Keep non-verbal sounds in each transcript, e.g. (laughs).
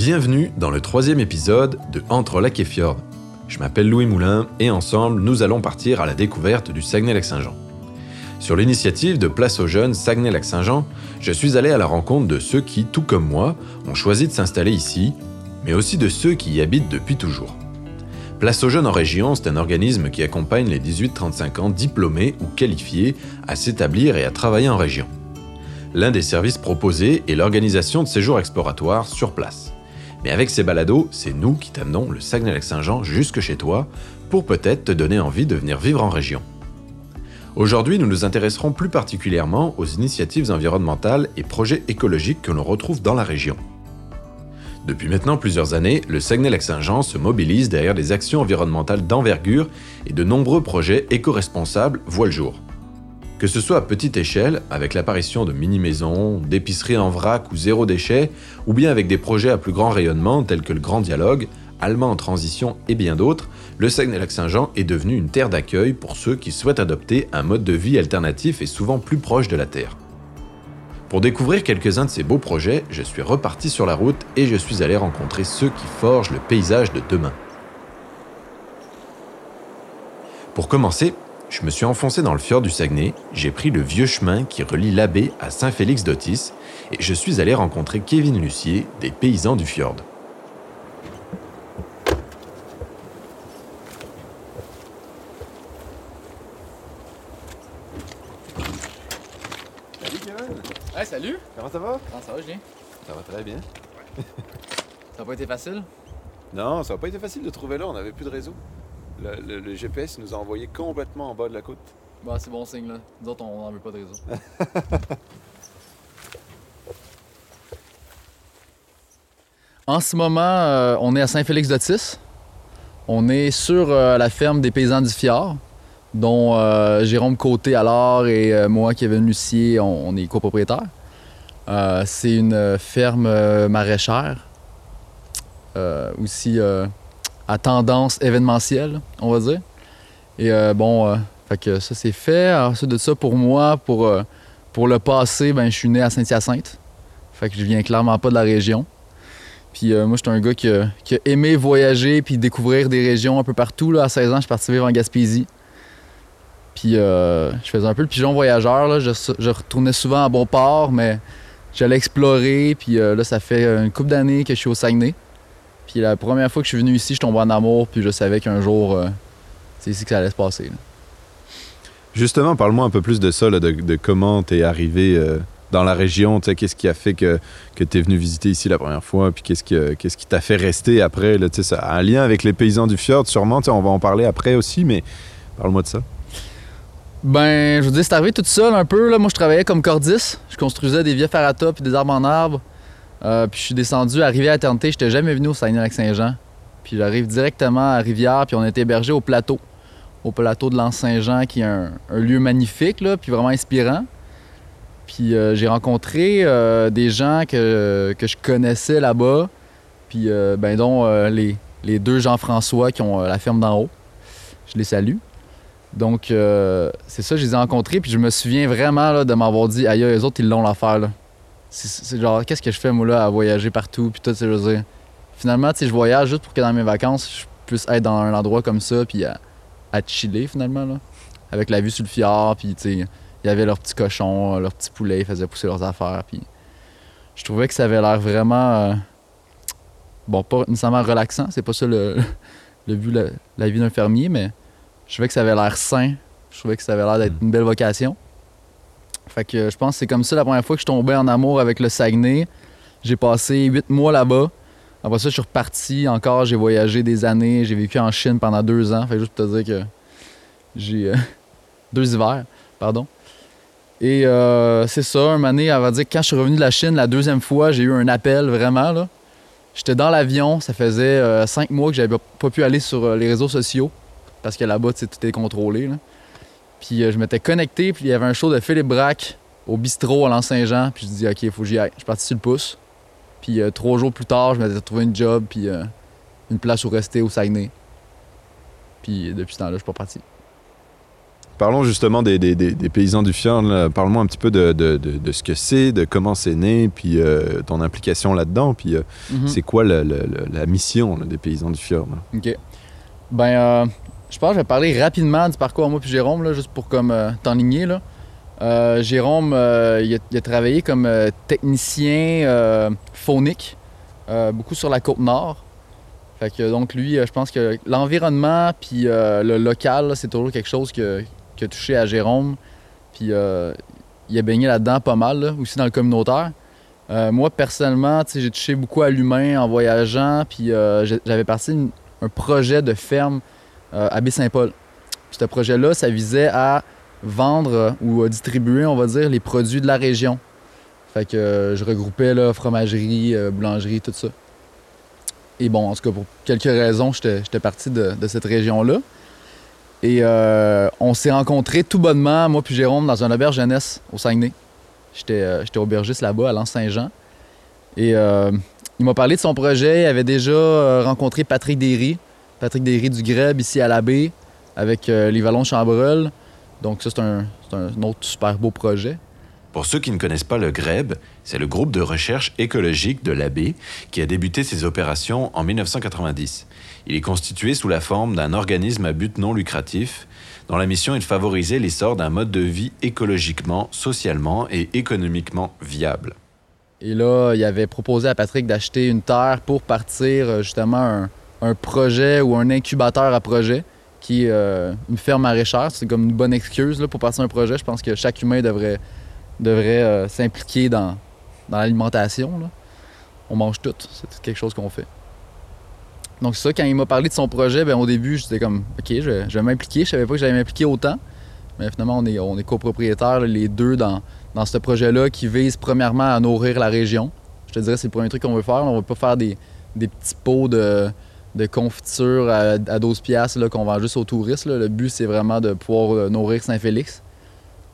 Bienvenue dans le troisième épisode de Entre lac et fjord. Je m'appelle Louis Moulin et ensemble, nous allons partir à la découverte du Saguenay-Lac-Saint-Jean. Sur l'initiative de Place aux Jeunes Saguenay-Lac-Saint-Jean, je suis allé à la rencontre de ceux qui, tout comme moi, ont choisi de s'installer ici, mais aussi de ceux qui y habitent depuis toujours. Place aux Jeunes en région, c'est un organisme qui accompagne les 18-35 ans diplômés ou qualifiés à s'établir et à travailler en région. L'un des services proposés est l'organisation de séjours exploratoires sur place. Mais avec ces balados, c'est nous qui t'amenons le Saguenay-Lac-Saint-Jean jusque chez toi pour peut-être te donner envie de venir vivre en région. Aujourd'hui, nous nous intéresserons plus particulièrement aux initiatives environnementales et projets écologiques que l'on retrouve dans la région. Depuis maintenant plusieurs années, le Saguenay-Lac-Saint-Jean se mobilise derrière des actions environnementales d'envergure et de nombreux projets éco-responsables voient le jour. Que ce soit à petite échelle, avec l'apparition de mini-maisons, d'épiceries en vrac ou zéro déchet, ou bien avec des projets à plus grand rayonnement tels que le Grand Dialogue, Allemand en transition et bien d'autres, le Saguenay-Lac-Saint-Jean est devenu une terre d'accueil pour ceux qui souhaitent adopter un mode de vie alternatif et souvent plus proche de la terre. Pour découvrir quelques-uns de ces beaux projets, je suis reparti sur la route et je suis allé rencontrer ceux qui forgent le paysage de demain. Pour commencer, je me suis enfoncé dans le fjord du Saguenay, j'ai pris le vieux chemin qui relie l'abbé à Saint-Félix d'Otis et je suis allé rencontrer Kevin Lucier, des paysans du fjord. Salut Kevin! Hey, salut! Comment ça va? Ah, ça va, Julien? Ça va très bien. Ça n'a pas été facile? Non, ça n'a pas été facile de trouver là, on n'avait plus de réseau. Le, le- le GPS nous a envoyé complètement en bas de la côte. Bah, c'est bon signe, là. Nous autres, on n'en veut pas de réseau. (laughs) en ce moment, euh, on est à Saint-Félix-d'Otis. On est sur euh, la ferme des paysans du Fjord, dont euh, Jérôme Côté alors et euh, moi, Kevin Lucier, on, on est copropriétaires. Euh, c'est une ferme euh, maraîchère, euh, aussi euh, à tendance événementielle, on va dire. Et euh, bon, euh, fait que ça c'est fait. Ensuite de ça, pour moi, pour, euh, pour le passé, ben, je suis né à Saint-Hyacinthe. Fait que je viens clairement pas de la région. Puis moi, je suis un gars qui a, aimé voyager puis découvrir des régions un peu partout. Là. À 16 ans, je suis parti vivre en Gaspésie. Puis je faisais un peu le pigeon voyageur. Là. Je, je retournais souvent à Beauport, mais j'allais explorer. Puis là, ça fait une couple d'années que je suis au Saguenay. Puis la première fois que je suis venu ici, je tombais en amour. Puis je savais qu'un jour, euh, c'est ici que ça allait se passer. là. Justement, parle-moi un peu plus de ça, là, de, de comment t'es arrivé euh, dans la région, tu qu'est-ce qui a fait que, que t'es venu visiter ici la première fois, puis qu'est-ce qui, euh, t'a fait rester après, là, tu sais, ça a un lien avec les paysans du fjord, sûrement, tu on va en parler après aussi, mais parle-moi de ça. Ben, je veux dire, c'est arrivé tout seul un peu. Là. Moi, je travaillais comme cordiste. Je construisais des vieux ferrata puis des arbres en arbre. Euh, puis je suis descendu à Rivière-Éternité. J'étais jamais venu au Saguenay-Lac-Saint-Jean. Puis j'arrive directement à Rivière, puis on était hébergé au plateau. Au plateau de l'Anse-Saint-Jean, qui est un, lieu magnifique, là, puis vraiment inspirant. Puis euh, j'ai rencontré euh, des gens que, je connaissais là-bas, puis ben, dont les, deux Jean-François qui ont la ferme d'en haut. Je les salue. Donc, c'est ça, je les ai rencontrés, puis je me souviens vraiment de m'avoir dit, aïe, les autres, ils l'ont l'affaire. C'est- C'est genre, qu'est-ce que je fais, moi, là, à voyager partout, puis tout, tu sais, je veux dire. Finalement, tu sais, je voyage juste pour que dans mes vacances, je puisse être dans un endroit comme ça, puis à, à chiller, finalement, là. Avec la vue sur le fjord, puis, tu sais, il y avait leurs petits cochons, leurs petits poulets, ils faisaient pousser leurs affaires, puis je trouvais que ça avait l'air vraiment. euh, bon, pas nécessairement relaxant, c'est pas ça le, (laughs) le but, la, la vie d'un fermier, mais je trouvais que ça avait l'air sain. Je trouvais que ça avait l'air d'être une belle vocation. Fait que je pense que c'est comme ça la première fois que je tombais en amour avec le Saguenay. J'ai passé huit mois là-bas. Après ça, je suis reparti encore. J'ai voyagé des années. J'ai vécu en Chine pendant deux ans. Fait juste pour te dire que j'ai euh, (laughs) deux hivers, pardon. Et euh, c'est ça, un année, elle va dire quand je suis revenu de la Chine la deuxième fois, j'ai eu un appel vraiment là. J'étais dans l'avion, ça faisait euh, cinq mois que j'avais pas pu aller sur euh, les réseaux sociaux parce que là-bas, tout est contrôlé. là. Puis euh, je m'étais connecté, puis il y avait un show de Philippe Braque au bistrot à l'Anse-Saint-Jean. Puis je dis, OK, il faut que j'y aille. Je suis parti sur le pouce. Puis euh, trois jours plus tard, je m'étais trouvé une job, puis euh, une place où rester au Saguenay. Puis depuis ce temps-là, je suis pas parti. Parlons justement des, des- des- des paysans du fjord. Parle-moi un petit peu de, de- de- de ce que c'est, de comment c'est né, puis euh, ton implication là-dedans, puis euh, Mhm. c'est quoi la mission là, des paysans du fjord. là? OK. Ben, euh, je pense que je vais parler rapidement du parcours moi puis Jérôme, là, juste pour comme euh, t'enligner. Là. Euh, Jérôme, euh, il, a, il a travaillé comme technicien phonique, beaucoup sur la côte nord. Fait que donc lui, je pense que l'environnement puis le local, c'est toujours quelque chose qui a touché à Jérôme. Puis il a baigné là-dedans pas mal, là, aussi dans le communautaire. Moi, personnellement, j'ai touché beaucoup à l'humain en voyageant, puis j'avais parti un projet de ferme à Baie-Saint-Paul. Puis Ce projet-là, ça visait à vendre euh, ou à distribuer, on va dire, les produits de la région. Fait que euh, je regroupais là, fromagerie, euh, boulangerie, tout ça. Et bon, en tout cas, pour quelques raisons, j'étais parti de, cette région-là. Et euh, on s'est rencontrés tout bonnement, moi puis Jérôme, dans un auberge jeunesse au Saguenay. J'étais euh, aubergiste là-bas, à l'Anse-Saint-Jean. Et euh, il m'a parlé de son projet. Il avait déjà euh, rencontré Patrick Derry, Patrick Derry du Greb, ici à la baie, avec euh, les Vallons Chambreul. Donc ça, c'est un, autre super beau projet. Pour ceux qui ne connaissent pas le GREB, c'est le groupe de recherche écologique de l'AB qui a débuté ses opérations en 1990. Il est constitué sous la forme d'un organisme à but non lucratif dont la mission est de favoriser l'essor d'un mode de vie écologiquement, socialement et économiquement viable. Et là, il avait proposé à Patrick d'acheter une terre pour partir euh, justement un, un projet ou un incubateur à projet qui est euh, une ferme maraîchère. C'est comme une bonne excuse là, pour partir un projet. Je pense que chaque humain devrait, euh, s'impliquer dans, l'alimentation. On mange tout. C'est quelque chose qu'on fait. Donc ça, quand il m'a parlé de son projet, ben, au début, j'étais comme, OK, je vais, m'impliquer. Je savais pas que j'allais m'impliquer autant. Mais finalement, on est, on copropriétaires, les deux, dans, ce projet-là qui vise premièrement à nourrir la région. Je te dirais, c'est le premier truc qu'on veut faire. On va pas faire des, des petits pots de, de confiture à, à 12 piastres, qu'on vend juste aux touristes. Le but, c'est vraiment de pouvoir euh, nourrir Saint-Félix.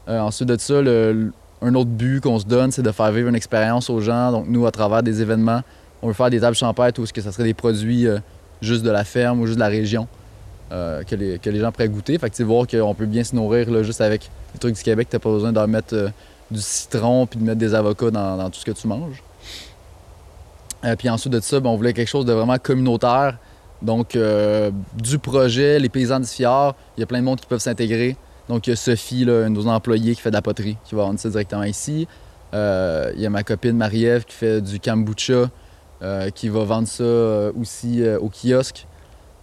Euh, ensuite de ça, le- un autre but qu'on se donne, c'est de faire vivre une expérience aux gens. Donc, nous, à travers des événements, on veut faire des tables champêtres où est-ce que ça serait des produits euh, juste de la ferme ou juste de la région que, les, que les gens pourraient goûter. Fait que, tu voir qu'on peut bien se nourrir là, juste avec les trucs du Québec. T'as pas besoin d'en mettre du citron puis de mettre des avocats dans, tout ce que tu manges. Puis ensuite de ça, ben, on voulait quelque chose de vraiment communautaire. Donc, euh, du projet, les paysans du Fjord, il y a plein de monde qui peuvent s'intégrer. Donc, il y a Sophie, une de nos employés qui fait de la poterie, qui va vendre ça directement ici. Euh, il y a ma copine Marie-Ève qui fait du kombucha, euh, qui va vendre ça aussi au kiosque.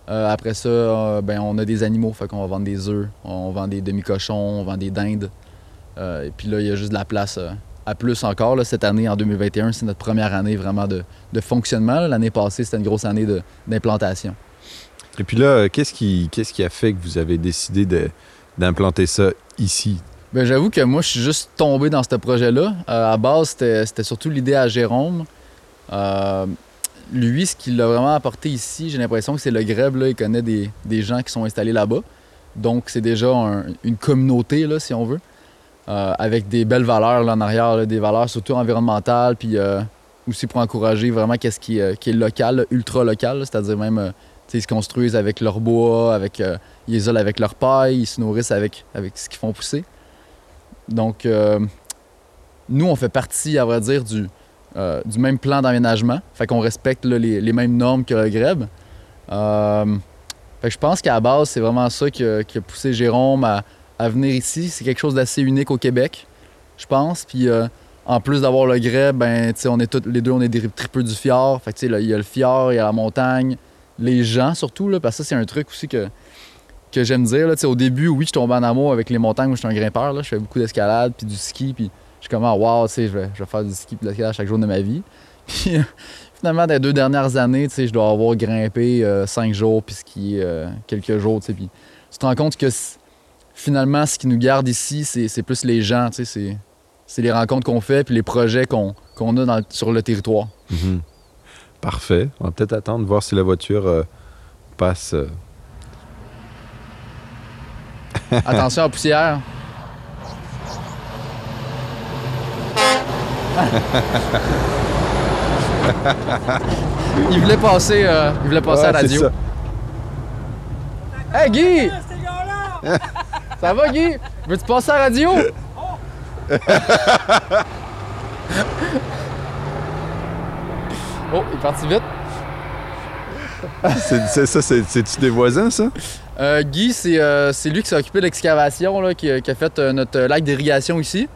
Après ça, ben, on a des animaux, fait qu'on va vendre des œufs, on vend des demi-cochons, on vend des dindes. Et puis là, il y a juste de la place à plus encore. là. cette année, en 2021, c'est notre première année vraiment de, de fonctionnement. L'année passée, c'était une grosse année de- d'implantation. Et puis là, euh, qu'est-ce qui, qu'est-ce qui a fait que vous avez décidé d'implanter ça ici? Ben, j'avoue que moi, je suis juste tombé dans ce projet-là. Euh, à base, c'était surtout l'idée à Jérôme. Euh, lui, ce qu'il a vraiment apporté ici, j'ai l'impression que c'est le. Là, il connaît des, des gens qui sont installés là-bas. Donc, c'est déjà un- une communauté, là, si on veut, euh, avec des belles valeurs là, en arrière, des valeurs surtout environnementales, puis euh, aussi pour encourager vraiment qu'est-ce qui, euh, est local, ultra local, c'est-à-dire même, ils se construisent avec leur bois, avec, ils isolent avec leur paille, ils se nourrissent avec, avec ce qu'ils font pousser. Donc, nous, on fait partie, à vrai dire, du, du même plan d'aménagement. Fait qu'on respecte les, les mêmes normes que le. Euh, fait que je pense qu'à la base, c'est vraiment ça qui a poussé Jérôme à, venir ici. C'est quelque chose d'assez unique au Québec, je pense. Puis euh, en plus d'avoir le GREB, ben, on est tous les deux, on est des tripeux du fjord. Fait que, il y a le fjord, il y a la montagne, les gens surtout, là, parce que ça, c'est un truc aussi que, que j'aime dire. Là, au début, oui, je tombais en amour avec les montagnes où je suis un grimpeur. Je fais beaucoup d'escalade, puis du ski, puis je suis comme, ah, wow, tu sais, je vais, je vais faire du ski puis de l'escalade chaque jour de ma vie. (laughs) Puis euh, finalement, dans les deux dernières années, je dois avoir grimpé euh, cinq jours, puis euh, quelques jours, puis tu te rends compte que finalement, ce qui nous garde ici, c'est c'est plus les gens, tu sais, c'est- c'est les rencontres qu'on fait, puis les projets qu'on qu'on a dans- sur le territoire. Mhm. Parfait. On va peut-être attendre, voir si la voiture euh, passe. euh. (laughs) Attention à la poussière. il voulait passer, euh, il voulait passer à la radio. ça. Hey Guy! Ça va, Guy? Veux-tu passer à la radio? oh, il est parti vite. C'est- ça, c'est- c'est-tu des voisins, ça? Euh, Guy, c'est euh, c'est lui qui s'est occupé de l'excavation, là, qui, qui a fait euh, notre lac d'irrigation ici.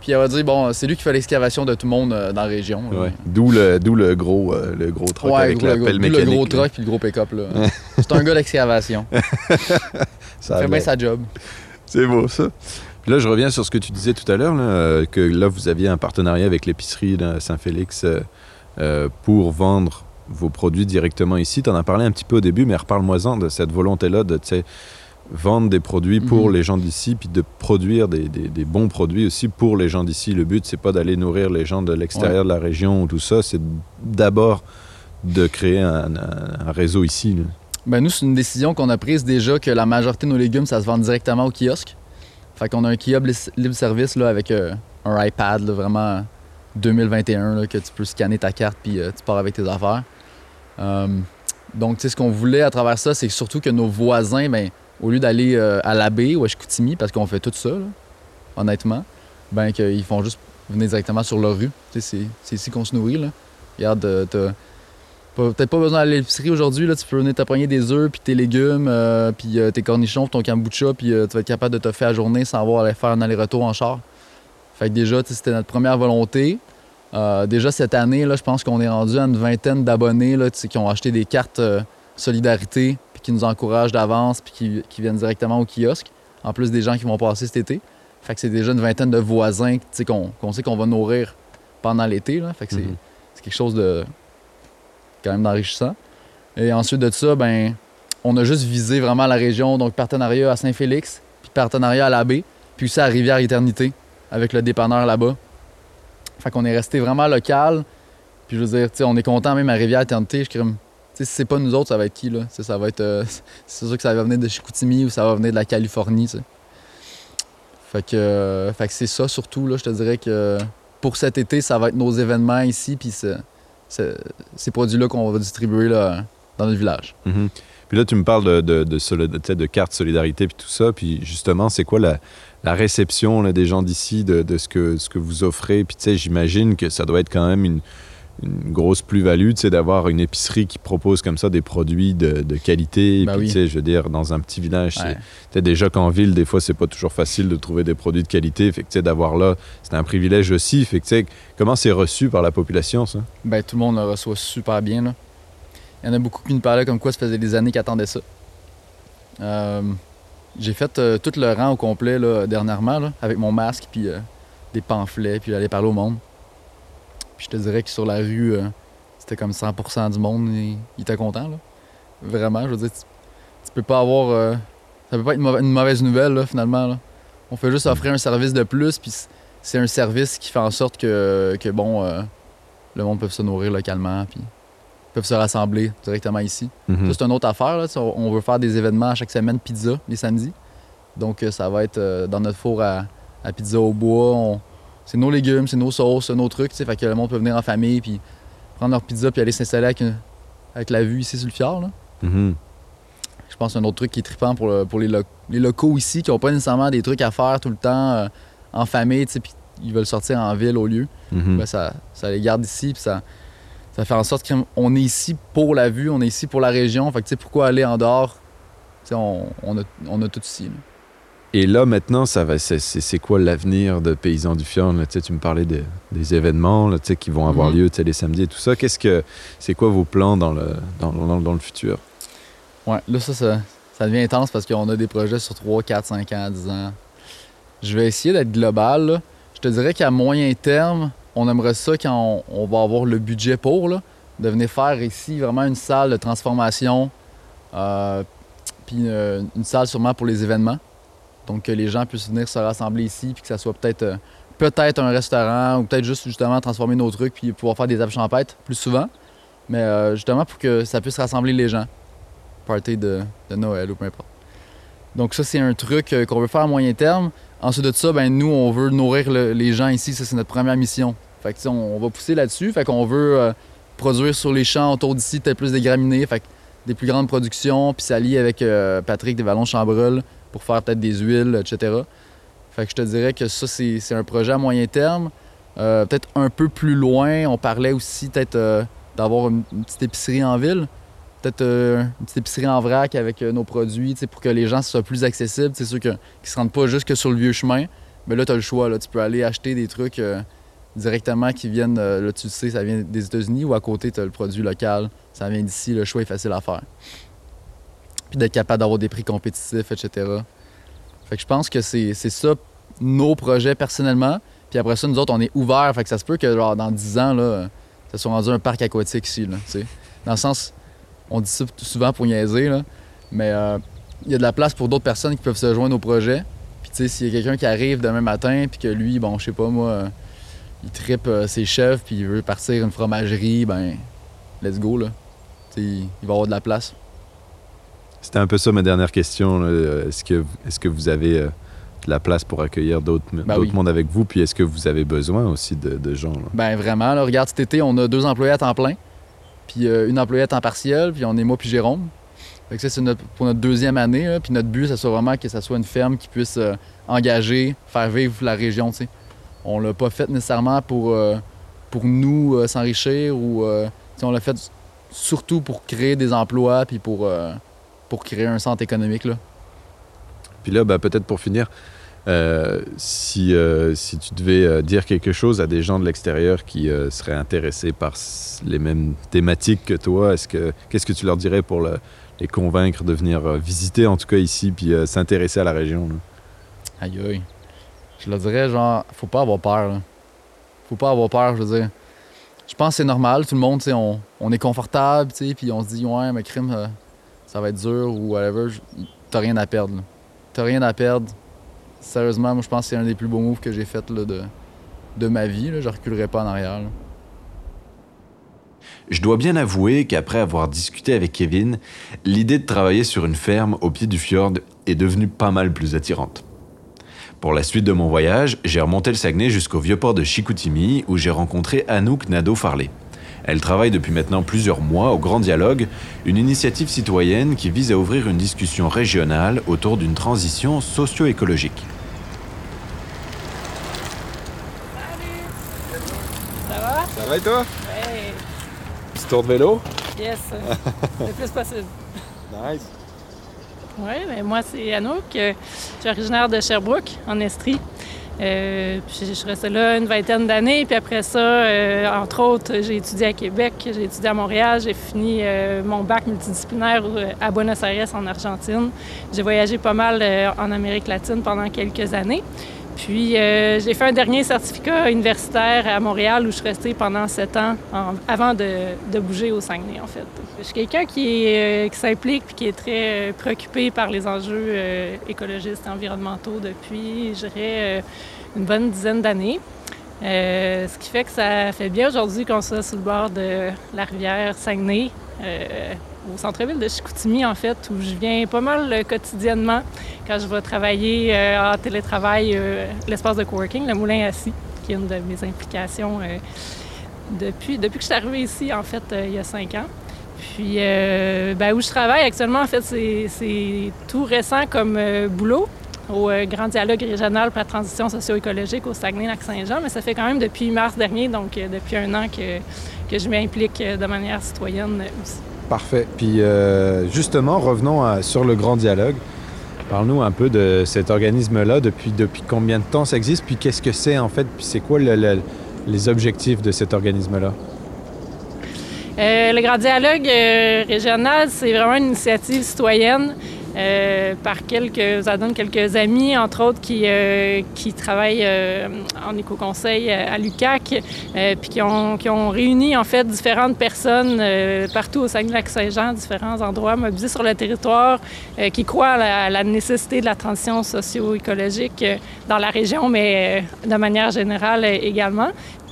Puis il va dire, bon, c'est lui qui fait l'excavation de tout le monde euh, dans la région. Ouais. D'où le, d'où le gros, euh, le gros truck Ouais, avec la le, pelle gros- le truck puis le gros pick-up. là. (laughs) c'est un gars d'excavation. Ça fait bien sa job. C'est beau, ça. Puis là, je reviens sur ce que tu disais tout à l'heure, là, euh, que là, vous aviez un partenariat avec l'épicerie de Saint-Félix euh, euh, pour vendre vos produits directement ici. Tu en as parlé un petit peu au début, mais reparle-moi-en de cette volonté-là de vendre des produits pour Mhm. les gens d'ici, puis de produire des, des- des bons produits aussi pour les gens d'ici. Le but, c'est pas d'aller nourrir les gens de l'extérieur de la région ou tout ça, c'est d'abord de créer un, un- un réseau ici. là. Ben nous, c'est une décision qu'on a prise déjà que la majorité de nos légumes, ça se vend directement au kiosque. Fait qu'on a un kiosque libre-service là, avec euh, un iPad, vraiment 2021, là, que tu peux scanner ta carte puis euh, tu pars avec tes affaires. Euh, donc, tu sais, ce qu'on voulait à travers ça, c'est surtout que nos voisins, ben, au lieu d'aller euh, à la baie ou à Chicoutimi, parce qu'on fait tout ça, honnêtement, ben, qu'ils font juste venir directement sur leur rue. Tu sais, c'est- ici qu'on se nourrit, là. Regarde, t'as peut-être pas besoin d'aller à l'épicerie aujourd'hui, là. Tu peux venir t'apprendre des œufs, puis tes légumes, euh, puis euh, tes cornichons, puis ton kombucha, puis euh, tu vas être capable de te faire la journée sans avoir à aller faire un aller-retour en char. Fait que déjà, c'était notre première volonté. Déjà cette année, là, je pense qu'on est rendu à une vingtaine d'abonnés là, qui ont acheté des cartes solidarité, puis qui nous encouragent d'avance, puis qui, qui viennent directement au kiosque. En plus des gens qui vont passer cet été. Fait que c'est déjà une vingtaine de voisins qu'on sait qu'on va nourrir pendant l'été. là. Fait que c'est Mhm. c'est quelque chose de quand même d'enrichissant. Et ensuite de ça, ben, on a juste visé vraiment la région, donc partenariat à Saint-Félix, puis partenariat à la baie, puis aussi à Rivière-Éternité, avec le dépanneur là-bas. Fait qu'on est resté vraiment local. Puis je veux dire, on est content même à Rivière-Éternité. Je crime. Si c'est pas nous autres, ça va être qui, là? Ça va être. euh, (laughs) c'est sûr que ça va venir de Chicoutimi ou ça va venir de la Californie, tu sais. Fait que, fait que c'est ça surtout, là. Je te dirais que pour cet été, ça va être nos événements ici, puis ces produits-là qu'on va distribuer là, dans notre village. Mhm. Puis là, tu me parles de, de, de, soli- tu sais, de carte solidarité puis tout ça. Puis justement, c'est quoi la, la réception des gens d'ici de, de ce, que, ce que vous offrez? Puis tu sais, j'imagine que ça doit être quand même une, une grosse plus-value, tu d'avoir une épicerie qui propose comme ça des produits de, de qualité. Ben puis oui. tu sais, je veux dire, dans un petit village, Ouais. tu déjà qu'en ville, des fois, c'est pas toujours facile de trouver des produits de qualité. Fait que tu sais, d'avoir là, c'est un privilège aussi. Fait que tu sais, comment c'est reçu par la population, ça? Ben, tout le monde le reçoit super bien. Là. Il y en a beaucoup qui nous parlaient comme quoi ça faisait des années qu'ils attendaient ça. Euh, j'ai fait euh, tout le rang au complet là, dernièrement là, avec mon masque puis euh, des pamphlets puis j'allais parler au monde. Puis je te dirais que sur la rue, euh, c'était comme 100% du monde, il, il était content. Là. Vraiment, je veux dire, tu, tu peux pas avoir... euh, ça peut pas être une mauvaise, nouvelle là, finalement. là. On fait juste offrir un service de plus puis c'est un service qui fait en sorte que, que bon... euh, le monde peut se nourrir localement, puis peuvent se rassembler directement ici. Mhm. Ça, c'est une autre affaire. Là. On veut faire des événements à chaque semaine, pizza, les samedis. Donc, ça va être dans notre four à, à pizza au bois. On- C'est nos légumes, c'est nos sauces, nos trucs. tu Fait que le monde peut venir en famille, puis prendre leur pizza, puis aller s'installer avec, une- avec la vue ici sur le fjord. là. Mhm. Je pense que c'est un autre truc qui est trippant pour, le- pour les, lo- les locaux ici, qui n'ont pas nécessairement des trucs à faire tout le temps euh, en famille, tu sais, puis ils veulent sortir en ville au lieu. Mhm. ben, ça, ça les garde ici, puis ça, ça fait en sorte qu'on est ici pour la vue, on est ici pour la région. Fait que, tu sais, pourquoi aller en dehors? On, on, a, on a tout ici. là. Et là, maintenant, ça va, c'est, quoi l'avenir de Paysans du Fjord? là? Tu me parlais de- des événements là, qui vont avoir Mhm. lieu les samedis et tout ça. Qu'est-ce que, c'est quoi vos plans dans le, dans, dans- dans le futur? Ouais, là, ça, ça, ça devient intense parce qu'on a des projets sur 3, 4, 5 ans, 10 ans. Je vais essayer d'être global. là. Je te dirais qu'à moyen terme, on aimerait ça quand on, on va avoir le budget pour, là, de venir faire ici vraiment une salle de transformation, euh, puis une, une salle sûrement pour les événements. Donc que les gens puissent venir se rassembler ici, puis que ça soit peut-être euh, peut-être un restaurant, ou peut-être juste justement transformer nos trucs, puis pouvoir faire des tables champêtres plus souvent. Mais euh, justement pour que ça puisse rassembler les gens party de, Noël ou peu importe. Donc ça, c'est un truc euh, qu'on veut faire à moyen terme. Ensuite de ça, ben nous, on veut nourrir le- les gens ici. Ça, c'est notre première mission. Fait que, on, va pousser là-dessus. Fait qu'on veut produire sur les champs autour d'ici peut-être plus des graminées. Fait des plus grandes productions. Puis s'allier avec euh, Patrick des Vallons Chambrol pour faire peut-être des huiles, etc. Fait que je te dirais que ça, c'est un projet à moyen terme. Euh, peut-être un peu plus loin, on parlait aussi peut-être euh, d'avoir une, petite épicerie en ville. Peut-être une petite épicerie en vrac avec nos produits, pour que les gens soient plus accessibles. C'est sûr qu'ils se rendent pas juste que sur le vieux chemin. Mais là, tu as le choix. Là. Tu peux aller acheter des trucs directement qui viennent, euh, là, tu le sais, ça vient des États-Unis ou à côté, tu as le produit local. Ça vient d'ici. Le choix est facile à faire. Puis d'être capable d'avoir des prix compétitifs, etc. Fait que je pense que c'est ça nos projets personnellement. Puis après ça, nous autres, on est ouverts. Fait que ça se peut que dans 10 ans, là, ça soit rendu un parc aquatique ici. Là, dans le sens, on dit ça souvent pour niaiser, là, mais euh, il y a de la place pour d'autres personnes qui peuvent se joindre au projet. Puis tu sais, s'il y a quelqu'un qui arrive demain matin, puis que lui, bon, je sais pas moi, il tripe euh, ses chefs, puis il veut partir une fromagerie, ben, let's go, là. Il va avoir de la place. C'était un peu ça ma dernière question. Est-ce que, est que vous avez euh, de la place pour accueillir d'autres Ben oui. mondes avec vous? Puis est-ce que vous avez besoin aussi de, de gens? là? Ben vraiment, là, regarde, cet été, on a deux employés à temps plein, puis euh, une employée à temps partiel, puis on est moi puis Jérôme. Fait que ça, c'est notre- pour notre deuxième année, là, puis notre but, ça soit vraiment que ça soit une ferme qui puisse euh, engager, faire vivre la région, tu sais. On l'a pas fait nécessairement pour, euh, pour nous euh, s'enrichir, ou euh, on l'a fait surtout pour créer des emplois, puis pour, pour créer un centre économique, là. Puis là, ben, peut-être pour finir, si, si tu devais dire quelque chose à des gens de l'extérieur qui seraient intéressés par les mêmes thématiques que toi, est-ce que qu'est-ce que tu leur dirais pour le- les convaincre de venir visiter, en tout cas ici, puis s'intéresser à la région? là? Aïe aïe. Je leur dirais, genre, faut pas avoir peur. Faut pas avoir peur, je veux dire. Je pense que c'est normal, tout le monde, on, on est confortable, puis on se dit, ouais, mais crime, euh, ça va être dur ou whatever. T'as rien à perdre. T'as rien à perdre. Sérieusement, moi, je pense que c'est un des plus beaux moves que j'ai fait, de, de ma vie. Je reculerai pas en arrière. Je dois bien avouer qu'après avoir discuté avec Kevin, l'idée de travailler sur une ferme au pied du fjord est devenue pas mal plus attirante. Pour la suite de mon voyage, j'ai remonté le Saguenay jusqu'au vieux port de Chicoutimi où j'ai rencontré Anouk Nadeau-Farley. Elle travaille depuis maintenant plusieurs mois au Grand Dialogue, une initiative citoyenne qui vise à ouvrir une discussion régionale autour d'une transition socio-écologique. Ça va? Ça va et toi? Ouais. Petit tour de vélo? Yes. (laughs) le plus possible. Nice. Oui, mais moi, c'est Anouk. euh, Je suis originaire de Sherbrooke, en Estrie. Euh, puis je suis restée là une vingtaine d'années. Puis après ça, euh, entre autres, j'ai étudié à Québec, j'ai étudié à Montréal, j'ai fini mon bac multidisciplinaire à Buenos Aires, en Argentine. J'ai voyagé pas mal en Amérique latine pendant quelques années. Puis j'ai fait un dernier certificat universitaire à Montréal où je suis restée pendant sept ans avant de, de bouger au Saguenay, en fait. Je suis quelqu'un qui, euh, s'implique puis qui est très euh, préoccupé par les enjeux euh, écologistes et environnementaux depuis, je dirais, une bonne dizaine d'années. Ce qui fait que ça fait bien aujourd'hui qu'on soit sur le bord de la rivière Saguenay, au centre-ville de Chicoutimi, en fait, où je viens pas mal quotidiennement quand je vais travailler en télétravail, l'espace de coworking, le Moulin Assis, qui est une de mes implications depuis, depuis que je suis arrivée ici, en fait, il y a cinq ans. Puis, euh, ben, où je travaille actuellement, en fait, c'est tout récent comme euh, boulot au euh, Grand Dialogue régional pour la transition socio-écologique au Saguenay-Lac-Saint-Jean, mais ça fait quand même depuis mars dernier, donc depuis un an que, je m'implique de manière citoyenne aussi. Parfait. Puis justement, revenons sur le grand dialogue. Parle-nous un peu de cet organisme-là. Depuis, depuis combien de temps ça existe? Puis qu'est-ce que c'est en fait? Puis c'est quoi le- le- les objectifs de cet organisme-là? Euh, le Grand Dialogue euh, régional, c'est vraiment une initiative citoyenne euh, par quelques, ça donne quelques amis, entre autres, qui, qui travaillent en éco-conseil à l'UCAC, puis qui ont, qui ont réuni, en fait, différentes personnes partout au Saguenay-Lac-Saint-Jean, différents endroits mobilisés sur le territoire, qui croient à la, à la nécessité de la transition socio-écologique dans la région, mais de manière générale également.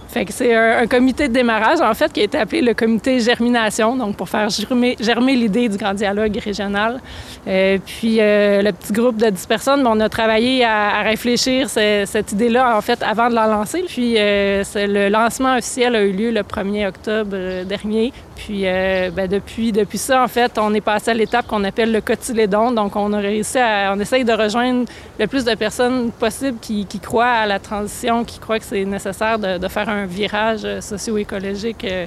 Fait que c'est un, comité de démarrage, en fait, qui a été appelé le comité germination, donc pour faire germer, l'idée du grand dialogue régional. Euh, puis euh, le petit groupe de 10 personnes, ben, on a travaillé à, réfléchir ce- cette idée-là, en fait, avant de la lancer. Puis euh, le lancement officiel a eu lieu le 1er octobre dernier. Puis euh, ben, depuis, ça, en fait, on est passé à l'étape qu'on appelle le cotylédon. Donc on a réussi à... On essaye de rejoindre le plus de personnes possible qui, croient à la transition, qui croient que c'est nécessaire de, faire un virage euh, socio-écologique euh,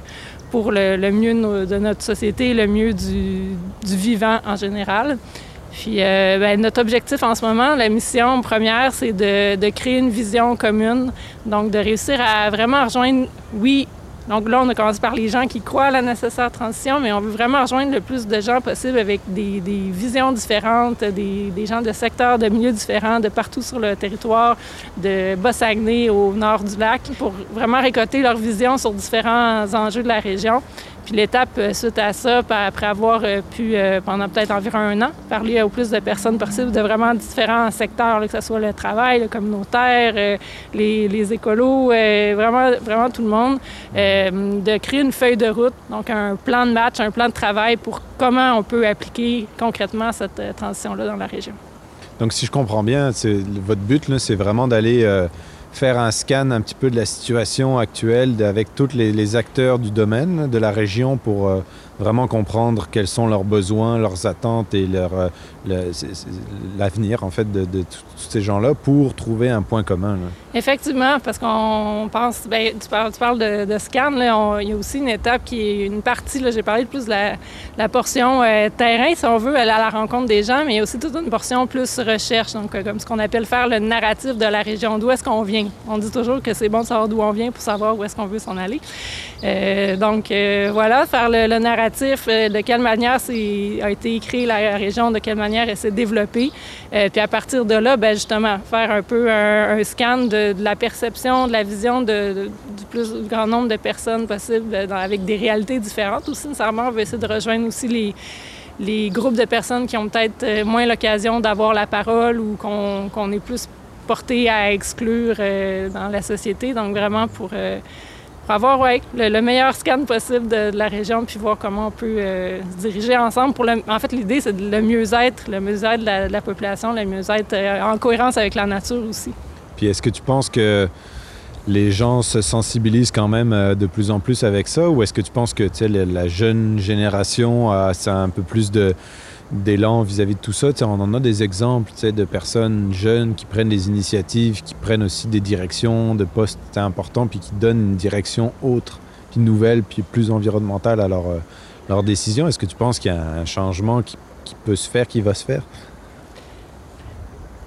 pour le, mieux de, notre société, le mieux du, vivant en général. Puis ben, notre objectif en ce moment, la mission première, c'est de, de créer une vision commune, donc de réussir à vraiment rejoindre, oui, donc là, on a commencé par les gens qui croient à la nécessaire transition, mais on veut vraiment rejoindre le plus de gens possible avec des, visions différentes, des, gens de secteurs, de milieux différents, de partout sur le territoire, de Bas-Saguenay au nord du lac, pour vraiment récolter leur vision sur différents enjeux de la région. Puis l'étape euh, suite à ça, après avoir euh, pu, euh, pendant peut-être environ un an, parler au plus de personnes possible de vraiment différents secteurs, que ce soit le travail, le communautaire, les, écolos, vraiment, vraiment tout le monde, de créer une feuille de route, donc un plan de match, un plan de travail pour comment on peut appliquer concrètement cette transition-là dans la région. Donc, si je comprends bien, votre but, c'est vraiment d'aller faire un scan un petit peu de la situation actuelle avec tous les, les acteurs du domaine, de la région, pour euh, vraiment comprendre quels sont leurs besoins, leurs attentes et leur, euh, l'avenir, en fait, de, tous ces gens-là pour trouver un point commun. Effectivement, parce qu'on pense, ben, tu parles, tu parles de, de scan, là, il y a aussi une étape qui est une partie, là, j'ai parlé plus de la, la portion euh, terrain, si on veut, aller à la rencontre des gens, mais il y a aussi toute une portion plus recherche, donc euh, comme ce qu'on appelle faire le narratif de la région, d'où est-ce qu'on vient. On dit toujours que c'est bon de savoir d'où on vient pour savoir où est-ce qu'on veut s'en aller. Donc voilà, faire le narratif, euh, de quelle manière a été créée la région, de quelle manière elle s'est développée. Euh, puis à partir de là, ben, justement, faire un peu un, scan de, la perception, de la vision du plus grand nombre de personnes possible, euh, avec des réalités différentes aussi. Nécessairement, on va essayer de rejoindre aussi les, groupes de personnes qui ont peut-être moins l'occasion d'avoir la parole ou qu'on, est plus porté à exclure dans la société. Donc vraiment pour, pour avoir ouais, le, le meilleur scan possible de, la région puis voir comment on peut euh, se diriger ensemble. Pour en fait, l'idée, c'est le mieux-être, le mieux-être de la, de la population, le mieux-être euh, en cohérence avec la nature aussi. Puis est-ce que tu penses que les gens se sensibilisent quand même euh, de plus en plus avec ça ou est-ce que tu penses que la, jeune génération a ça, un peu plus de d'élan vis-à-vis de tout ça On en a des exemples de personnes jeunes qui prennent des initiatives, qui prennent aussi des directions de postes importants, puis qui donnent une direction autre, puis nouvelle, puis plus environnementale à leur, euh, leur décision. Est-ce que tu penses qu'il y a un changement qui, peut se faire, qui va se faire?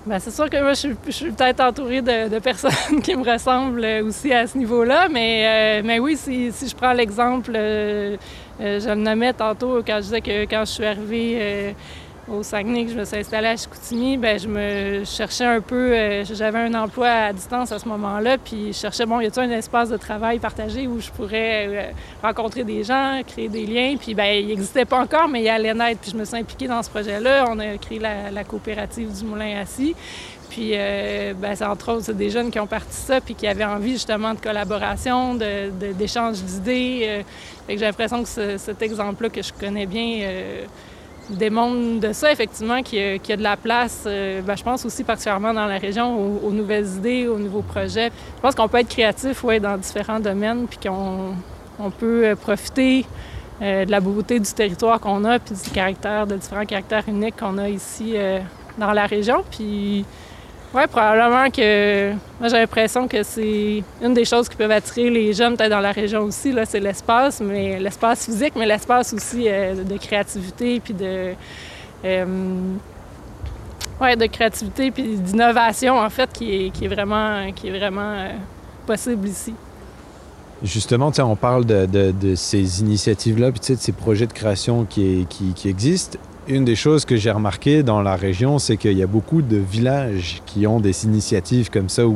Ben, c'est sûr que moi, je suis, peut-être entourée de, personnes (laughs) qui me ressemblent aussi à ce niveau-là, mais, euh, mais oui, si, si je prends l'exemple, euh, euh, je le nommais tantôt quand je disais que quand je suis arrivée euh, au Saguenay, que je me suis installée à Chicoutimi, ben, je me cherchais un peu, euh, j'avais un emploi à distance à ce moment-là, puis je cherchais, bon, y a-t-il un espace de travail partagé où je pourrais rencontrer des gens, créer des liens, puis ben, il n'existait pas encore, mais il allait naître, puis je me suis impliquée dans ce projet-là. On a créé la, la coopérative du Moulin Assis. Puis, euh, ben, c'est entre autres, c'est des jeunes qui ont parti ça, puis qui avaient envie justement de collaboration, de- de- d'échange d'idées. euh. J'ai l'impression que ce- cet exemple-là que je connais bien euh, démontre de ça, effectivement, qu'il y, a- de la place, ben, je pense aussi particulièrement dans la région, aux, aux nouvelles idées, aux nouveaux projets. Je pense qu'on peut être créatif, ouais, dans différents domaines, puis qu'on on peut profiter de la beauté du territoire qu'on a, puis du caractère, de différents caractères uniques qu'on a ici dans la région. Puis, ouais, probablement que moi j'ai l'impression que c'est une des choses qui peuvent attirer les jeunes peut-être dans la région aussi, là, c'est l'espace, mais l'espace physique, mais l'espace aussi euh, de créativité, puis de. euh, ouais, de créativité puis d'innovation en fait qui est, qui est vraiment, qui est vraiment euh, possible ici. Justement, on parle de, de- ces initiatives-là, puis de ces projets de création qui- qui existent. Une des choses que j'ai remarqué dans la région, c'est qu'il y a beaucoup de villages qui ont des initiatives comme ça, ou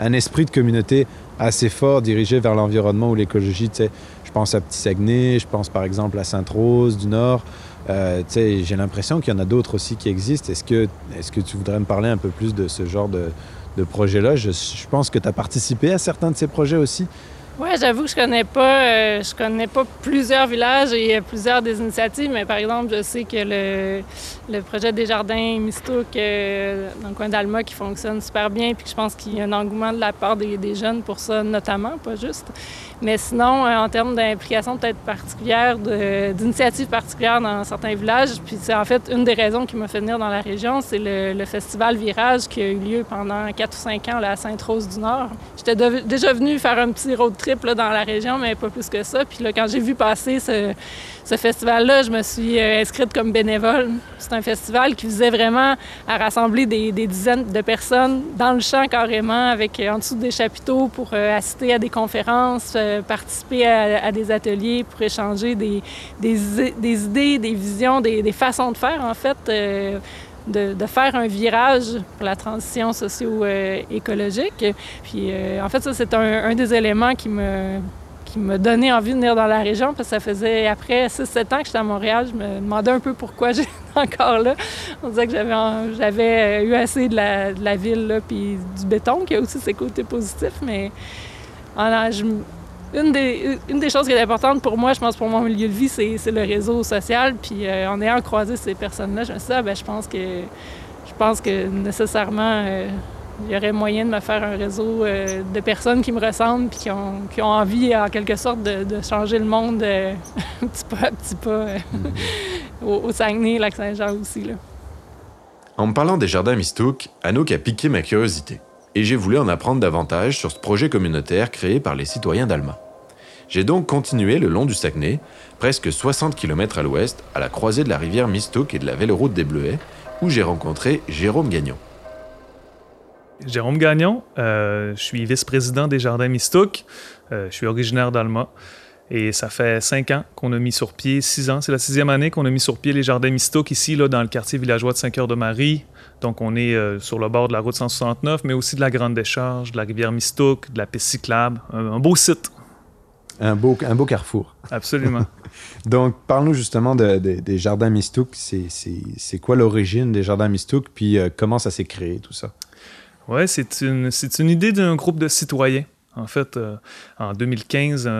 un esprit de communauté assez fort dirigé vers l'environnement ou l'écologie. Je pense à Petit Saguenay, je pense par exemple à Sainte-Rose du Nord. Euh, j'ai l'impression qu'il y en a d'autres aussi qui existent. Est-ce que, est que tu voudrais me parler un peu plus de ce genre de, de projet-là? Je, je pense que tu as participé à certains de ces projets aussi. Oui, j'avoue que je connais pas, euh, je connais pas plusieurs villages et plusieurs des initiatives, mais par exemple, je sais que le, le projet des jardins Mistouk euh, dans le coin d'Alma qui fonctionne super bien, puis je pense qu'il y a un engouement de la part des jeunes pour ça notamment, pas juste. Mais sinon, euh, en termes d'implication peut-être particulière, d'initiatives particulières dans certains villages, puis c'est en fait une des raisons qui m'a fait venir dans la région, c'est le, festival Virage qui a eu lieu pendant 4 ou 5 ans à Sainte-Rose du Nord. J'étais déjà venu faire un petit road trip dans la région, mais pas plus que ça. Puis là, quand j'ai vu passer ce, ce festival-là, je me suis euh, inscrite comme bénévole. C'est un festival qui visait vraiment à rassembler des, dizaines de personnes dans le champ carrément, avec euh, en dessous des chapiteaux pour euh, assister à des conférences, participer à, des ateliers pour échanger des, des, idées, des visions, des, façons de faire en fait. De, faire un virage pour la transition socio-écologique. Puis, en fait, ça, c'est un, un, des éléments qui me, qui m'a donné envie de venir dans la région parce que ça faisait après 6-7 ans que j'étais à Montréal. Je me demandais un peu pourquoi (laughs) j'étais encore là. On disait que j'avais, euh, eu assez de la, ville là, puis du béton qui a aussi ses côtés positifs. Mais une, des, choses qui est importante pour moi, je pense pour mon milieu de vie, c'est, le réseau social. Puis euh, en ayant croisé ces personnes-là, je me suis dit, ah, ben, je pense que je pense que nécessairement euh, il y aurait moyen de me faire un réseau euh, de personnes qui me ressemblent puis qui ont, qui ont envie, en quelque sorte, de, changer le monde euh, (laughs) un petit pas à petit pas euh, mm-hmm. au, Saguenay, Lac-Saint-Jean aussi. Là. En me parlant des jardins Mistouk, Anouk a piqué ma curiosité et j'ai voulu en apprendre davantage sur ce projet communautaire créé par les citoyens d'Alma. J'ai donc continué le long du Saguenay, presque 60 km à l'ouest, à la croisée de la rivière Mistouk et de la véloroute des Bleuets, où j'ai rencontré Jérôme Gagnon. Jérôme Gagnon, euh, je suis vice-président des Jardins Mistouk. Euh, je suis originaire d'Alma. Et ça fait cinq ans qu'on a mis sur pied, six ans, c'est la sixième année qu'on a mis sur pied les Jardins Mistouk ici, là, dans le quartier villageois de Saint-Cœur-de-Marie. Donc, on est euh, sur le bord de la route 169, mais aussi de la Grande Décharge, de la rivière Mistouk, de la piste cyclable. Un, beau site. Un beau, un beau carrefour. Absolument. (laughs) Donc, parle-nous justement des Jardins Mistouk. C'est quoi l'origine des Jardins Mistouk, puis comment ça s'est créé, tout ça? Oui, c'est une, une idée d'un groupe de citoyens. En fait, euh, en 2015,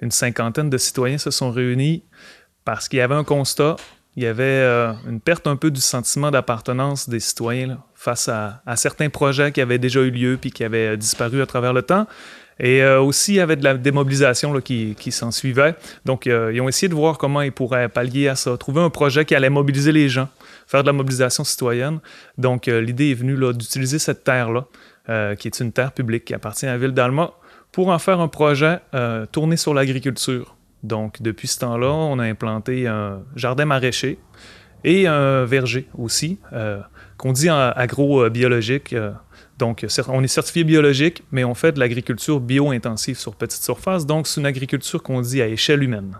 une cinquantaine de citoyens se sont réunis parce qu'il y avait un constat, il y avait euh, une perte un peu du sentiment d'appartenance des citoyens face à, certains projets qui avaient déjà eu lieu puis qui avaient euh, disparu à travers le temps. Et aussi, il y avait de la démobilisation qui, s'en suivait. Donc, ils ont essayé de voir comment ils pourraient pallier à ça, trouver un projet qui allait mobiliser les gens faire de la mobilisation citoyenne. Donc, euh, l'idée est venue d'utiliser cette terre-là, euh, qui est une terre publique qui appartient à la ville d'Alma, pour en faire un projet euh, tourné sur l'agriculture. Donc, depuis ce temps-là, on a implanté un jardin maraîcher et un verger aussi, qu'on dit agrobiologique. donc, on est certifié biologique, mais on fait de l'agriculture bio-intensive sur petite surface. Donc, c'est une agriculture qu'on dit à échelle humaine.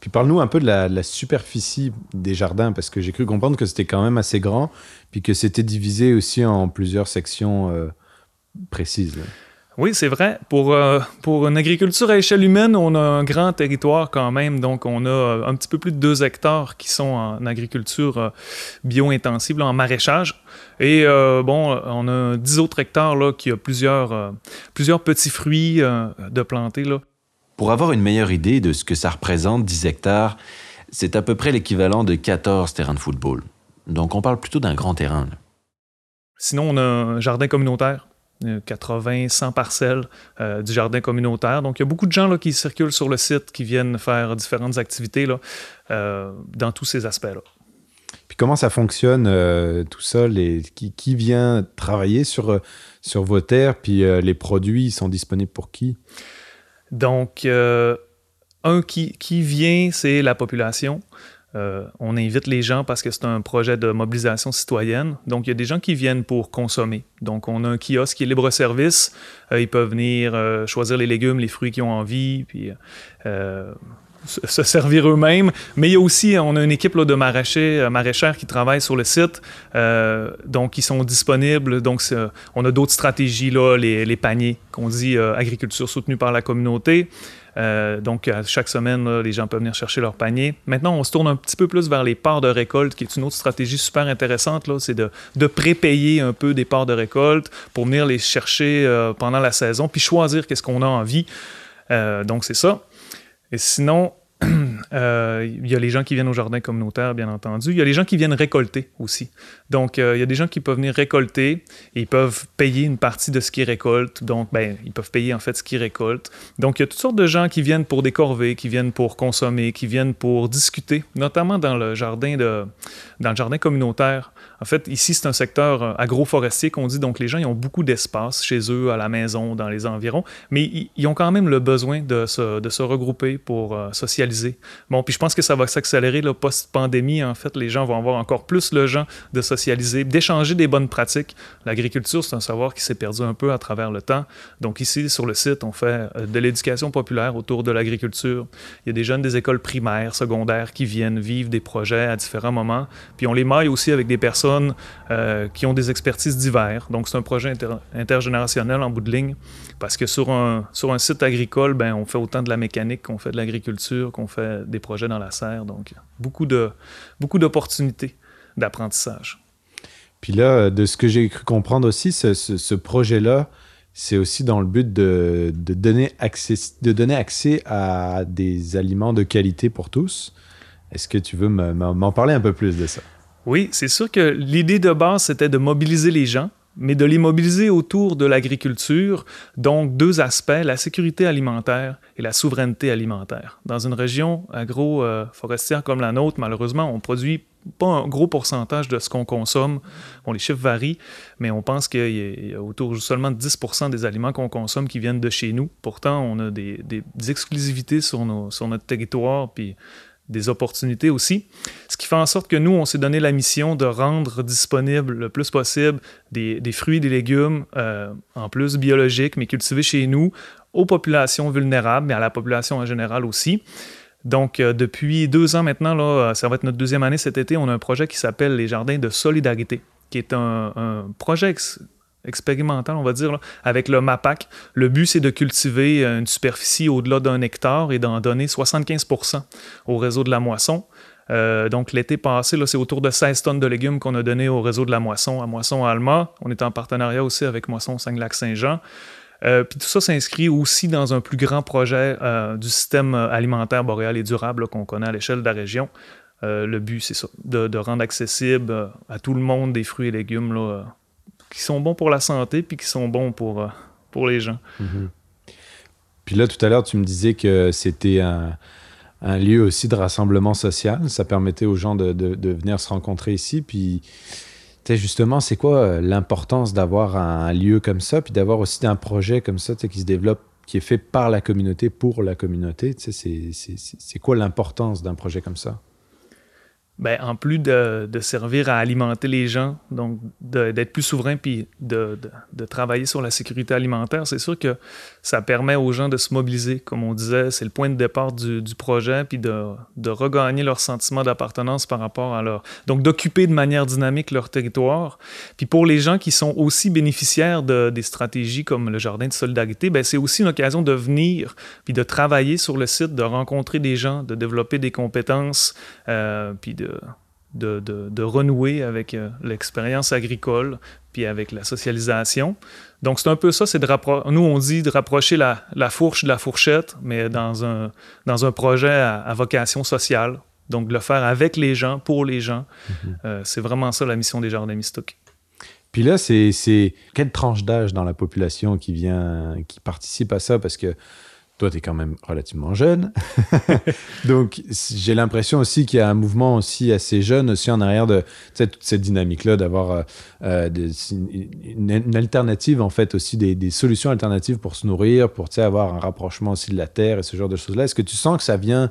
Puis parle-nous un peu de la, superficie des jardins, parce que j'ai cru comprendre que c'était quand même assez grand, puis que c'était divisé aussi en plusieurs sections euh, précises. Oui, c'est vrai. Pour, euh, pour une agriculture à échelle humaine, on a un grand territoire quand même. Donc, on a euh, un petit peu plus de 2 hectares qui sont en agriculture bio-intensive, en maraîchage. Et bon, on a 10 autres hectares là, qui a plusieurs, plusieurs petits fruits de plantés. Là. Pour avoir une meilleure idée de ce que ça représente 10 hectares, c'est à peu près l'équivalent de 14 terrains de football. Donc on parle plutôt d'un grand terrain. Sinon, on a un jardin communautaire. 80, 100 parcelles euh, du jardin communautaire. Donc, il y a beaucoup de gens là, qui circulent sur le site, qui viennent faire différentes activités là, euh, dans tous ces aspects-là. Puis comment ça fonctionne euh, tout ça? Les, qui, vient travailler sur, sur vos terres? Puis les produits sont disponibles pour qui? Donc, euh, un qui, vient, c'est la population. Euh, on invite les gens parce que c'est un projet de mobilisation citoyenne. Donc, il y a des gens qui viennent pour consommer. Donc, on a un kiosque qui est libre-service. Euh, ils peuvent venir choisir les légumes, les fruits qu'ils ont envie, puis se servir eux-mêmes. Mais il y a aussi, on a une équipe de maraîchers, qui travaillent sur le site, donc ils sont disponibles. Donc, on a d'autres stratégies, là, les, les paniers qu'on dit agriculture soutenue par la communauté. Euh, donc, chaque semaine, les gens peuvent venir chercher leur panier. Maintenant, on se tourne un petit peu plus vers les parts de récolte, qui est une autre stratégie super intéressante. C'est de, de prépayer un peu des parts de récolte pour venir les chercher euh, pendant la saison, puis choisir qu'est-ce qu'on a envie. Euh, donc, c'est ça. Et sinon, (clears throat) Euh, il y a les gens qui viennent au jardin communautaire, bien entendu. Il y a les gens qui viennent récolter aussi. Donc, euh, il y a des gens qui peuvent venir récolter et ils peuvent payer une partie de ce qu'ils récoltent. Donc, ben, ils peuvent payer en fait ce qu'ils récoltent. Donc, il y a toutes sortes de gens qui viennent pour des corvées, qui viennent pour consommer, qui viennent pour discuter, notamment dans le jardin, de, dans le jardin communautaire. En fait, ici, c'est un secteur euh, agroforestier qu'on dit. Donc, les gens ils ont beaucoup d'espace chez eux, à la maison, dans les environs, mais ils, ont quand même le besoin de se, regrouper pour socialiser. Bon, puis je pense que ça va s'accélérer post-pandémie. En fait, les gens vont avoir encore plus le genre de socialiser, d'échanger des bonnes pratiques. L'agriculture, c'est un savoir qui s'est perdu un peu à travers le temps. Donc ici, sur le site, on fait euh, de l'éducation populaire autour de l'agriculture. Il y a des jeunes des écoles primaires, secondaires qui viennent vivre des projets à différents moments. Puis on les maille aussi avec des personnes euh, qui ont des expertises diverses. Donc c'est un projet intergénérationnel en bout de ligne parce que sur un, sur un site agricole, ben, on fait autant de la mécanique qu'on fait de l'agriculture, qu'on fait des projets dans la serre. Donc, beaucoup, de, beaucoup d'opportunités d'apprentissage. Puis là, de ce que j'ai cru comprendre aussi, ce, ce, projet-là, c'est aussi dans le but de, de, donner accès, de donner accès à des aliments de qualité pour tous. Est-ce que tu veux m'en parler un peu plus de ça? Oui, c'est sûr que l'idée de base, c'était de mobiliser les gens mais de les mobiliser autour de l'agriculture, donc deux aspects, la sécurité alimentaire et la souveraineté alimentaire. Dans une région agro-forestière comme la nôtre, malheureusement, on produit pas un gros pourcentage de ce qu'on consomme. Bon, les chiffres varient, mais on pense qu'il y, a autour seulement de 10% des aliments qu'on consomme qui viennent de chez nous. Pourtant, on a des, exclusivités sur, sur notre territoire, puis des opportunités aussi. Ce qui fait en sorte que nous, on s'est donné la mission de rendre disponible le plus possible des, fruits et des légumes, euh, en plus biologiques, mais cultivés chez nous, aux populations vulnérables, mais à la population en général aussi. Donc, euh, depuis deux ans maintenant, là, ça va être notre deuxième année cet été, on a un projet qui s'appelle les Jardins de Solidarité, qui est un projet expérimental, on va dire, avec le MAPAC. Le but, c'est de cultiver une superficie au-delà d'un hectare et d'en donner 75% au réseau de la moisson. Euh, donc, l'été passé, c'est autour de 16 tonnes de légumes qu'on a donné au réseau de la moisson, à Moisson Alma. On est en partenariat aussi avec Moisson Saint-Lac-Saint-Jean. Euh, puis tout ça s'inscrit aussi dans un plus grand projet euh, du système alimentaire boréal et durable qu'on connaît à l'échelle de la région. le but, c'est ça, de, de, rendre accessible à tout le monde des fruits et légumes là, qui sont bons pour la santé puis qui sont bons pour, euh, pour les gens. Mhm. Puis là, tout à l'heure, tu me disais que c'était un, lieu aussi de rassemblement social. Ça permettait aux gens de, de, venir se rencontrer ici. Puis, justement, c'est quoi euh, l'importance d'avoir un, lieu comme ça, puis d'avoir aussi un projet comme ça qui se développe, qui est fait par la communauté, pour la communauté? C'est quoi l'importance d'un projet comme ça? Ben, en plus de, servir à alimenter les gens, donc d'être plus souverain puis de, travailler sur la sécurité alimentaire, c'est sûr que ça permet aux gens de se mobiliser. Comme on disait, c'est le point de départ du, projet, puis de, regagner leur sentiment d'appartenance par rapport à leur... Donc d'occuper de manière dynamique leur territoire. Puis pour les gens qui sont aussi bénéficiaires de, des stratégies comme le Jardin de solidarité, ben, c'est aussi une occasion de venir, puis de travailler sur le site, de rencontrer des gens, de développer des compétences, euh, puis de de, de, renouer avec euh, l'expérience agricole, puis avec la socialisation. Donc, c'est un peu ça, c'est de nous, on dit de rapprocher la, la, fourche de la fourchette, mais dans un, dans un projet à, vocation sociale. Donc, de le faire avec les gens, pour les gens. Mhm. Euh, c'est vraiment ça la mission des Jardins Mistouk. Puis là, c'est quelle tranche d'âge dans la population qui vient, qui participe à ça? Parce que toi, tu es quand même relativement jeune. (laughs) Donc, j'ai l'impression aussi qu'il y a un mouvement aussi assez jeune aussi en arrière de toute cette dynamique-là, d'avoir euh, euh, une, alternative, en fait, aussi des, solutions alternatives pour se nourrir, pour avoir un rapprochement aussi de la terre et ce genre de choses-là. Est-ce que tu sens que ça vient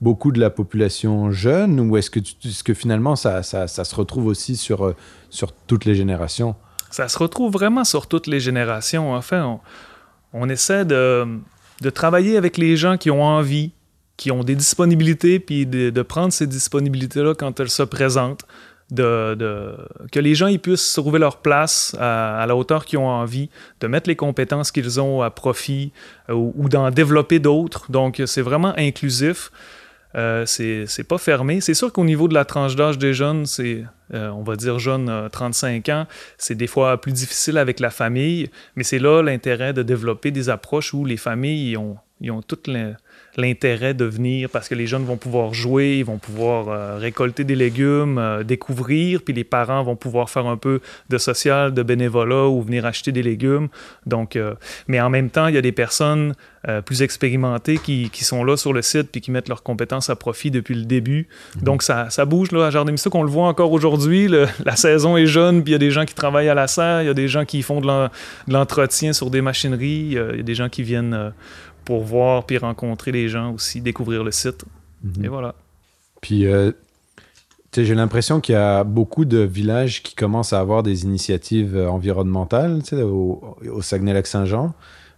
beaucoup de la population jeune ou est-ce que, finalement ça, ça, se retrouve aussi sur, euh, sur toutes les générations? Ça se retrouve vraiment sur toutes les générations. Enfin, on, on essaie de de travailler avec les gens qui ont envie, qui ont des disponibilités, puis de, prendre ces disponibilités-là quand elles se présentent. que les gens ils puissent trouver leur place à, la hauteur qu'ils ont envie, de mettre les compétences qu'ils ont à profit euh, ou, d'en développer d'autres. Donc, c'est vraiment inclusif. Euh, c'est pas fermé. C'est sûr qu'au niveau de la tranche d'âge des jeunes, c'est, euh, on va dire jeunes 35 ans, c'est des fois plus difficile avec la famille, mais c'est là l'intérêt de développer des approches où les familles ont, ils ont toutes les l'intérêt de venir parce que les jeunes vont pouvoir jouer, ils vont pouvoir euh, récolter des légumes, euh, découvrir, puis les parents vont pouvoir faire un peu de social, de bénévolat ou venir acheter des légumes. Donc, euh, mais en même temps, il y a des personnes plus expérimentées qui, qui, sont là sur le site puis qui mettent leurs compétences à profit depuis le début. Mhm. Donc, ça, ça, bouge là, à Jardin Mystique. On le voit encore aujourd'hui. La saison est jeune, puis il y a des gens qui travaillent à la serre, il y a des gens qui font de l'entretien sur des machineries, il y a des gens qui viennent pour voir puis rencontrer les gens aussi, découvrir le site. Mhm. Et voilà. Puis, euh, j'ai l'impression qu'il y a beaucoup de villages qui commencent à avoir des initiatives euh, environnementales au, au Saguenay-Lac-Saint-Jean.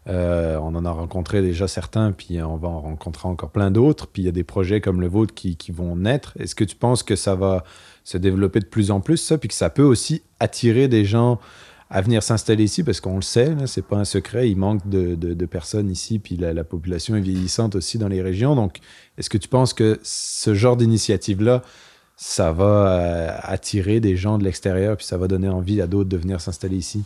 Euh, on en a rencontré déjà certains, puis on va en rencontrer encore plein d'autres. Puis il y a des projets comme le vôtre qui, qui vont naître. Est-ce que tu penses que ça va se développer de plus en plus, ça, puis que ça peut aussi attirer des gens à venir s'installer ici parce qu'on le sait, c'est pas un secret, il manque de, de, personnes ici, puis la, population est vieillissante aussi dans les régions. Donc, est-ce que tu penses que ce genre d'initiative-là, ça va euh, attirer des gens de l'extérieur, puis ça va donner envie à d'autres de venir s'installer ici?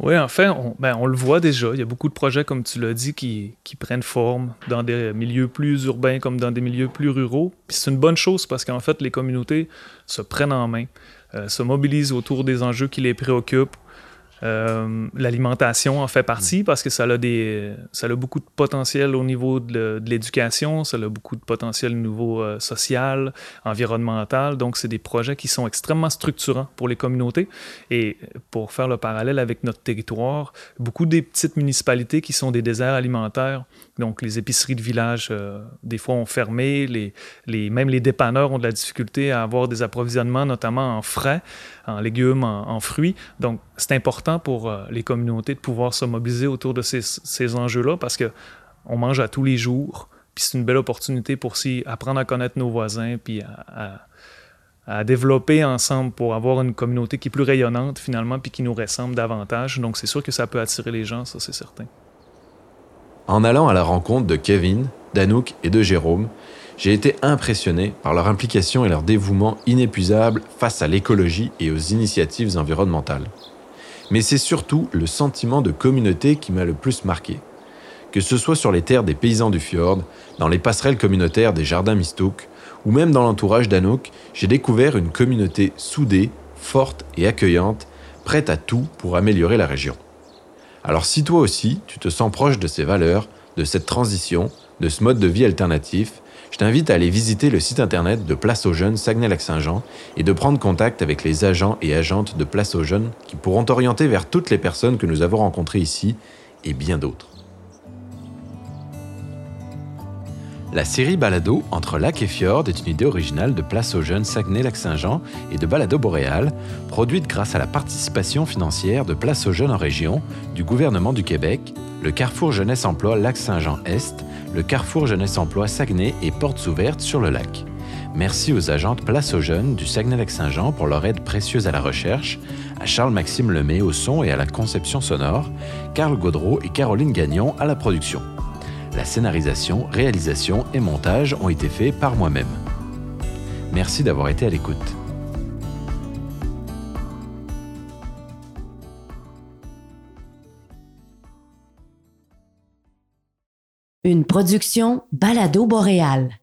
Oui, en fait, on, ben, on, le voit déjà. Il y a beaucoup de projets, comme tu l'as dit, qui, qui, prennent forme dans des milieux plus urbains comme dans des milieux plus ruraux. Puis c'est une bonne chose parce qu'en fait, les communautés se prennent en main. Euh, se mobilisent autour des enjeux qui les préoccupent. Euh, l'alimentation en fait partie parce que ça a, des, ça a beaucoup de potentiel au niveau de l'éducation, ça a beaucoup de potentiel au niveau euh, social, environnemental. Donc, c'est des projets qui sont extrêmement structurants pour les communautés. Et pour faire le parallèle avec notre territoire, beaucoup des petites municipalités qui sont des déserts alimentaires, donc les épiceries de village, euh, des fois ont fermé, les, les, même les dépanneurs ont de la difficulté à avoir des approvisionnements, notamment en frais en légumes, en, fruits. Donc, c'est important pour euh, les communautés de pouvoir se mobiliser autour de ces, enjeux-là parce que on mange à tous les jours. Puis c'est une belle opportunité pour s'y apprendre à connaître nos voisins, puis à, à, développer ensemble pour avoir une communauté qui est plus rayonnante finalement, puis qui nous ressemble davantage. Donc c'est sûr que ça peut attirer les gens, ça c'est certain. En allant à la rencontre de Kevin, d'Anouk et de Jérôme, j'ai été impressionné par leur implication et leur dévouement inépuisable face à l'écologie et aux initiatives environnementales. Mais c'est surtout le sentiment de communauté qui m'a le plus marqué. Que ce soit sur les terres des paysans du fjord, dans les passerelles communautaires des jardins Mistouk, ou même dans l'entourage d'Anouk, j'ai découvert une communauté soudée, forte et accueillante, prête à tout pour améliorer la région. Alors si toi aussi, tu te sens proche de ces valeurs, de cette transition, de ce mode de vie alternatif, je t'invite à aller visiter le site internet de Place aux Jeunes Saguenay-Lac-Saint-Jean et de prendre contact avec les agents et agentes de Place aux Jeunes qui pourront t'orienter vers toutes les personnes que nous avons rencontrées ici et bien d'autres. La série Balado entre lac et fjord est une idée originale de Place aux Jeunes Saguenay-Lac-Saint-Jean et de Balado Boréal, produite grâce à la participation financière de Place aux Jeunes en région, du gouvernement du Québec, le Carrefour Jeunesse Emploi Lac-Saint-Jean-Est le Carrefour Jeunesse Emploi Saguenay et Portes Ouvertes sur le lac. Merci aux agentes Place aux Jeunes du Saguenay-Lac-Saint-Jean pour leur aide précieuse à la recherche, à Charles-Maxime Lemay au son et à la conception sonore, Carl Gaudreau et Caroline Gagnon à la production. La scénarisation, réalisation et montage ont été faits par moi-même. Merci d'avoir été à l'écoute. Une production Balado Boréal.